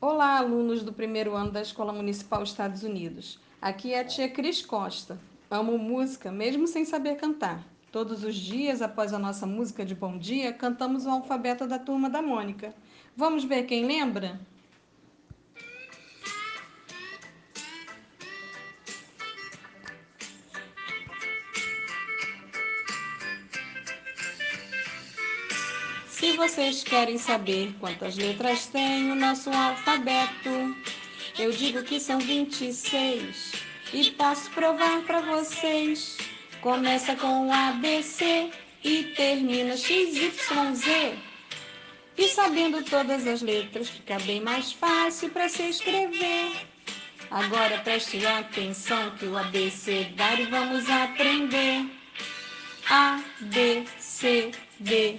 Olá, alunos do primeiro ano da Escola Municipal Estados Unidos. Aqui é a tia Cris Costa. Amo música, mesmo sem saber cantar. Todos os dias, após a nossa música de bom dia, cantamos o alfabeto da turma da Mônica. Vamos ver quem lembra? Se vocês querem saber quantas letras tem o nosso alfabeto, eu digo que são 26 e posso provar para vocês. Começa com ABC e termina XYZ. E sabendo todas as letras, fica bem mais fácil para se escrever. Agora preste atenção que o abecedário vamos aprender. A, B, C, D,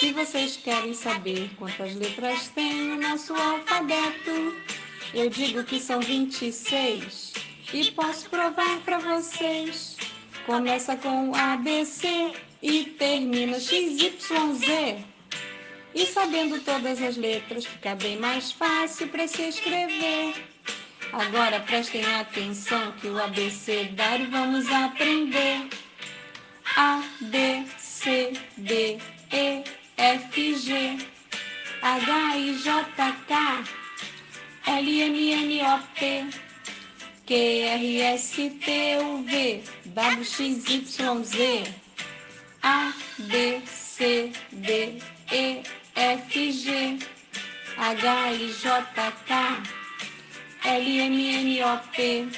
Se vocês querem saber quantas letras tem o nosso alfabeto, eu digo que são 26 e posso provar para vocês. Começa com ABC e termina XYZ. E sabendo todas as letras, fica bem mais fácil para se escrever. Agora prestem atenção que o abecedário vamos aprender. A, B, C, D, I, J, K, L, M, N, O, P, Q, R, S, T, U, V, W, X, Y, Z, A, B, C, D, E, F, G, H, I, J, K, L, M, N, O, P,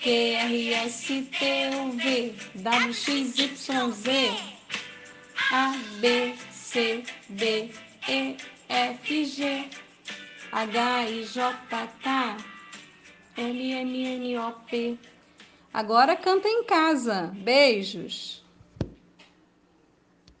Q, R, S, T, U, V, W, X, Y, Z, A, B, C, D, E, I, J, K, L, M, N, O, P. Agora canta em casa. Beijos.